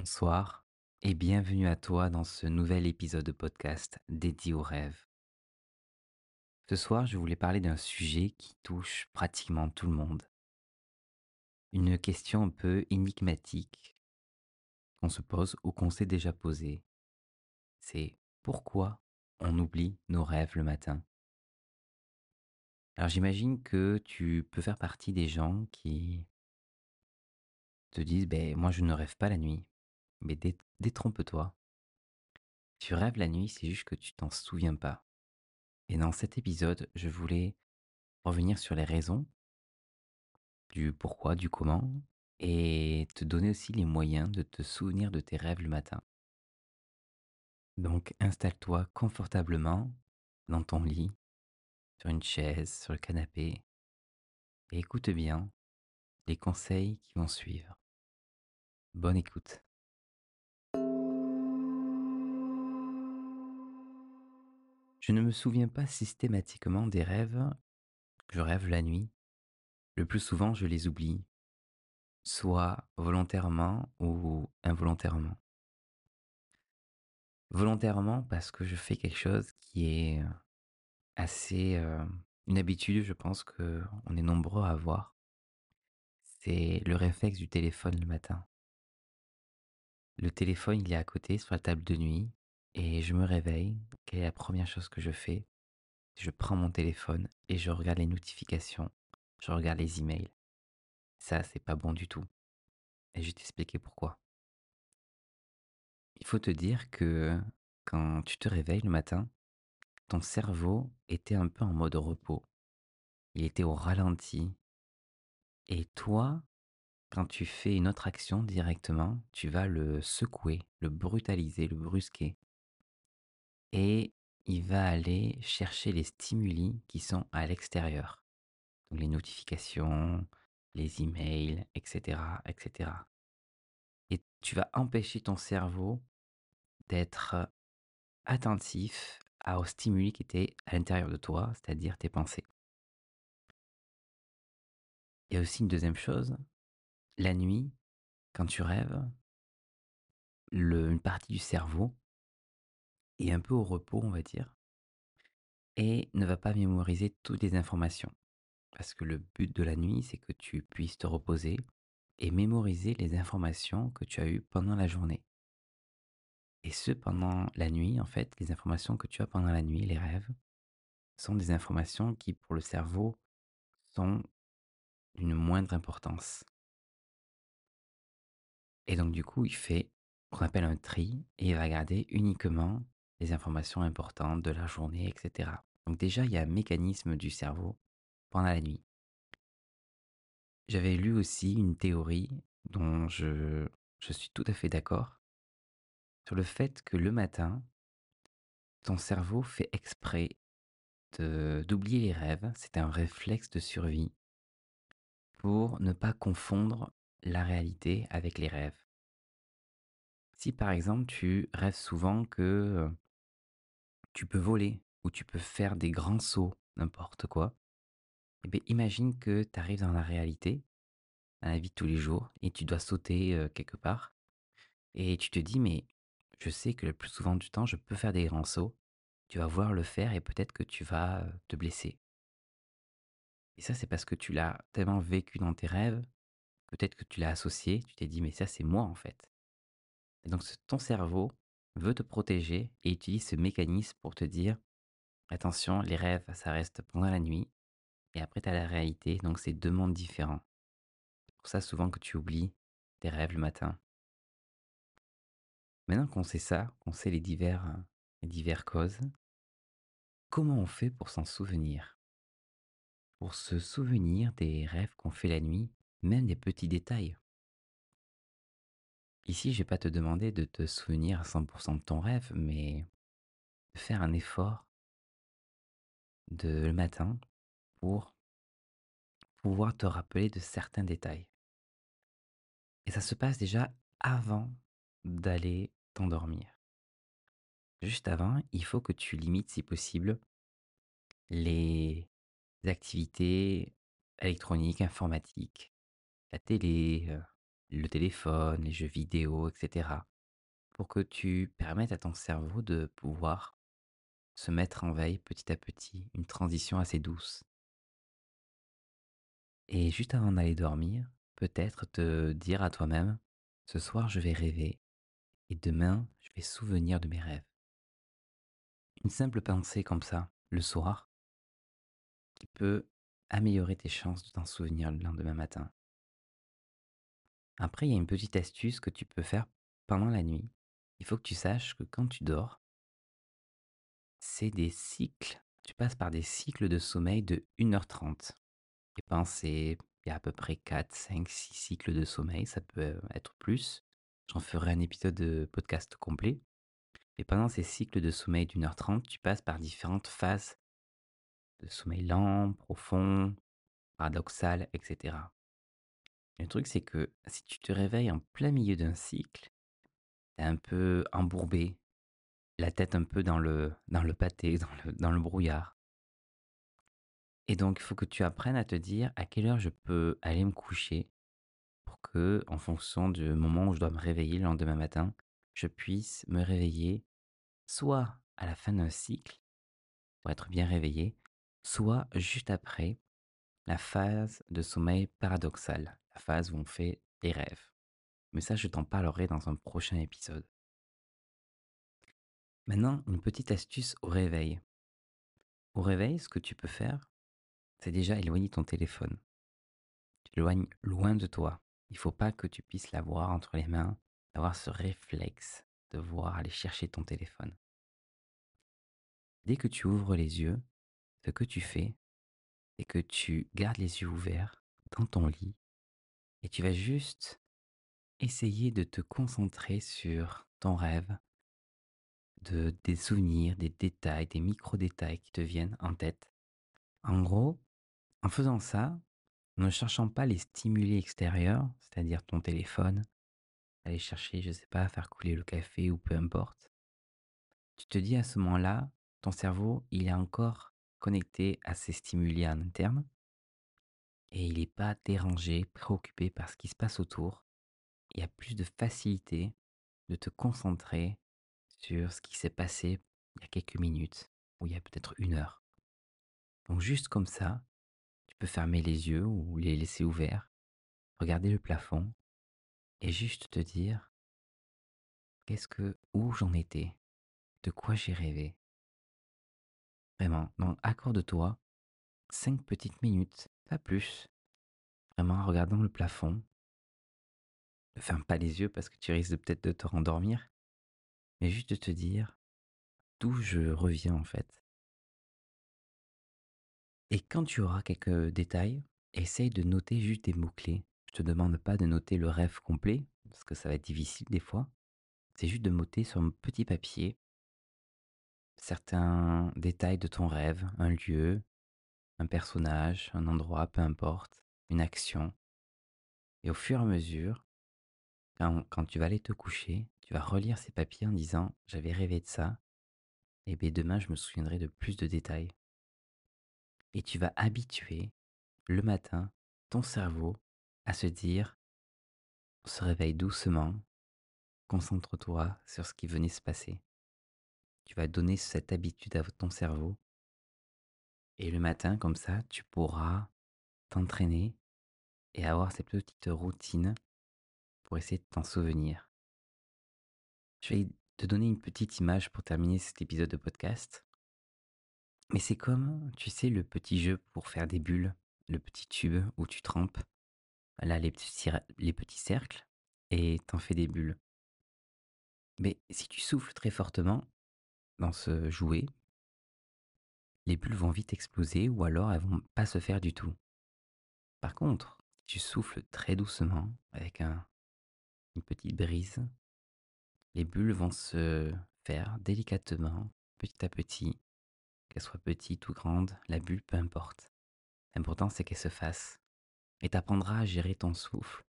Bonsoir et bienvenue à toi dans ce nouvel épisode de podcast dédié aux rêves. Ce soir, je voulais parler d'un sujet qui touche pratiquement tout le monde. Une question un peu énigmatique qu'on se pose ou qu'on s'est déjà posé. C'est pourquoi on oublie nos rêves le matin? Alors j'imagine que tu peux faire partie des gens qui te disent ben moi je ne rêve pas la nuit. Mais détrompe-toi. Tu rêves la nuit, c'est juste que tu t'en souviens pas. Et dans cet épisode, je voulais revenir sur les raisons du pourquoi, du comment, et te donner aussi les moyens de te souvenir de tes rêves le matin. Donc installe-toi confortablement dans ton lit, sur une chaise, sur le canapé, et écoute bien les conseils qui vont suivre. Bonne écoute. Je ne me souviens pas systématiquement des rêves que je rêve la nuit. Le plus souvent, je les oublie, soit volontairement ou involontairement. Volontairement parce que je fais quelque chose qui est assez euh, une habitude, je pense que on est nombreux à avoir. C'est le réflexe du téléphone le matin. Le téléphone, il est à côté sur la table de nuit et je me réveille. Quelle est la première chose que je fais? Je prends mon téléphone et je regarde les notifications, je regarde les emails. Ça, c'est pas bon du tout. Et je vais t'expliquer pourquoi. Il faut te dire que quand tu te réveilles le matin, ton cerveau était un peu en mode repos. Il était au ralenti. Et toi, quand tu fais une autre action directement, tu vas le secouer, le brutaliser, le brusquer et il va aller chercher les stimuli qui sont à l'extérieur. Donc les notifications, les emails, etc., etc. Et tu vas empêcher ton cerveau d'être attentif aux stimuli qui étaient à l'intérieur de toi, c'est-à-dire tes pensées. Il y a aussi une deuxième chose. La nuit, quand tu rêves, une partie du cerveau est un peu au repos, on va dire, et ne va pas mémoriser toutes les informations. Parce que le but de la nuit, c'est que tu puisses te reposer et mémoriser les informations que tu as eues pendant la journée. Et ce, pendant la nuit, en fait, les informations que tu as pendant la nuit, les rêves, sont des informations qui, pour le cerveau, sont d'une moindre importance. Et donc, du coup, il fait qu'on appelle un tri et il va garder uniquement les informations importantes de la journée, etc. Donc déjà, il y a un mécanisme du cerveau pendant la nuit. J'avais lu aussi une théorie dont je, suis tout à fait d'accord sur le fait que le matin, ton cerveau fait exprès d'oublier les rêves, c'est un réflexe de survie pour ne pas confondre la réalité avec les rêves. Si par exemple tu rêves souvent que tu peux voler ou tu peux faire des grands sauts, n'importe quoi. Eh bien, imagine que tu arrives dans la réalité, dans la vie de tous les jours, et tu dois sauter quelque part. Et tu te dis, mais je sais que le plus souvent du temps, je peux faire des grands sauts. Tu vas voir le faire et peut-être que tu vas te blesser. Et ça, c'est parce que tu l'as tellement vécu dans tes rêves, peut-être que tu l'as associé, tu t'es dit, mais ça, c'est moi en fait. Et donc, ton cerveau veut te protéger et utilise ce mécanisme pour te dire attention, les rêves, ça reste pendant la nuit et après tu as la réalité, donc c'est deux mondes différents. C'est pour ça souvent que tu oublies tes rêves le matin. Maintenant qu'on sait ça, qu'on sait les divers, les divers causes, comment on fait pour s'en souvenir? Pour se souvenir des rêves qu'on fait la nuit, même des petits détails. Ici, je vais pas te demander de te souvenir à 100% de ton rêve, mais de faire un effort de le matin pour pouvoir te rappeler de certains détails. Et ça se passe déjà avant d'aller t'endormir. Juste avant, il faut que tu limites, si possible, les activités électroniques, informatiques, la télé, euh, le téléphone, les jeux vidéo, et cetera, pour que tu permettes à ton cerveau de pouvoir se mettre en veille petit à petit, une transition assez douce. Et juste avant d'aller dormir, peut-être te dire à toi-même, ce soir je vais rêver et demain je vais souvenir de mes rêves. Une simple pensée comme ça, le soir, qui peut améliorer tes chances de t'en souvenir le lendemain matin. Après, il y a une petite astuce que tu peux faire pendant la nuit. Il faut que tu saches que quand tu dors, c'est des cycles. Tu passes par des cycles de sommeil de 1h30. Et pensez, il y a à peu près 4, 5, 6 cycles de sommeil, ça peut être plus. J'en ferai un épisode de podcast complet. Et pendant ces cycles de sommeil d'une heure trente, tu passes par différentes phases de sommeil lent, profond, paradoxal, etc. le truc, c'est que si tu te réveilles en plein milieu d'un cycle, t'es un peu embourbé, la tête un peu dans le, pâté, dans le, dans le brouillard. Et donc, il faut que tu apprennes à te dire à quelle heure je peux aller me coucher pour que, en fonction du moment où je dois me réveiller le lendemain matin, je puisse me réveiller soit à la fin d'un cycle pour être bien réveillé, soit juste après la phase de sommeil paradoxal, la phase où on fait des rêves. Mais ça, je t'en parlerai dans un prochain épisode. Maintenant, une petite astuce au réveil. Au réveil, ce que tu peux faire, c'est déjà éloigner ton téléphone. Tu l'éloignes loin de toi. Il ne faut pas que tu puisses l'avoir entre les mains, d'avoir ce réflexe de voir aller chercher ton téléphone. Dès que tu ouvres les yeux, ce que tu fais, c'est que tu gardes les yeux ouverts dans ton lit et tu vas juste essayer de te concentrer sur ton rêve, de, des souvenirs, des détails, des micro-détails qui te viennent en tête. En gros, en faisant ça, ne cherchant pas les stimuli extérieurs, c'est-à-dire ton téléphone, aller chercher, je ne sais pas, faire couler le café ou peu importe, tu te dis à ce moment-là, ton cerveau, il est encore connecté à ces stimuli en interne et il n'est pas dérangé, préoccupé par ce qui se passe autour. Il y a plus de facilité de te concentrer sur ce qui s'est passé il y a quelques minutes ou il y a peut-être une heure. Donc juste comme ça, tu peux fermer les yeux ou les laisser ouverts, regarder le plafond et juste te dire qu'est-ce que où j'en étais, de quoi j'ai rêvé, Vraiment, donc accorde-toi 5 petites minutes, pas plus. Vraiment en regardant le plafond. Ne ferme pas les yeux parce que tu risques peut-être de te rendormir. Mais juste de te dire d'où je reviens en fait. Et quand tu auras quelques détails, essaye de noter juste des mots-clés. Je te demande pas de noter le rêve complet, parce que ça va être difficile des fois. C'est juste de noter sur un petit papier certains détails de ton rêve, un lieu, un personnage, un endroit, peu importe, une action. Et au fur et à mesure, quand, tu vas aller te coucher, tu vas relire ces papiers en disant j'avais rêvé de ça, et bien demain je me souviendrai de plus de détails. Et tu vas habituer le matin ton cerveau à se dire on se réveille doucement, concentre-toi sur ce qui venait se passer. Tu vas donner cette habitude à ton cerveau. Et le matin, comme ça, tu pourras t'entraîner et avoir cette petite routine pour essayer de t'en souvenir. Je vais te donner une petite image pour terminer cet épisode de podcast. Mais c'est comme, tu sais, le petit jeu pour faire des bulles, le petit tube où tu trempes, là, les petits, les petits cercles, et t'en fais des bulles. Mais si tu souffles très fortement, dans ce jouet, les bulles vont vite exploser ou alors elles vont pas se faire du tout. Par contre, tu souffles très doucement avec un, une petite brise, les bulles vont se faire délicatement, petit à petit, qu'elles soient petites ou grandes, la bulle, peu importe. L'important, c'est qu'elle se fasse. Et tu apprendras à gérer ton souffle,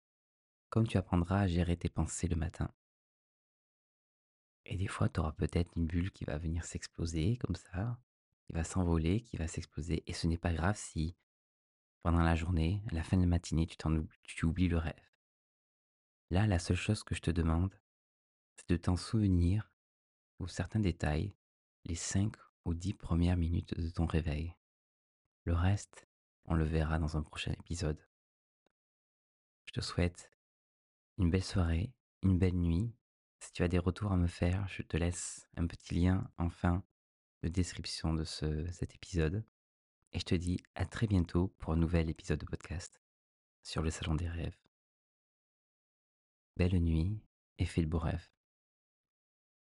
comme tu apprendras à gérer tes pensées le matin. Et des fois, tu auras peut-être une bulle qui va venir s'exploser comme ça, qui va s'envoler, qui va s'exploser. Et ce n'est pas grave si pendant la journée, à la fin de la matinée, tu, oublies le rêve. Là, la seule chose que je te demande, c'est de t'en souvenir pour certains détails les 5 ou 10 premières minutes de ton réveil. Le reste, on le verra dans un prochain épisode. Je te souhaite une belle soirée, une belle nuit. Si tu as des retours à me faire, je te laisse un petit lien en fin de description de ce, cet épisode. Et je te dis à très bientôt pour un nouvel épisode de podcast sur le Salon des Rêves. Belle nuit et fais de beaux rêves.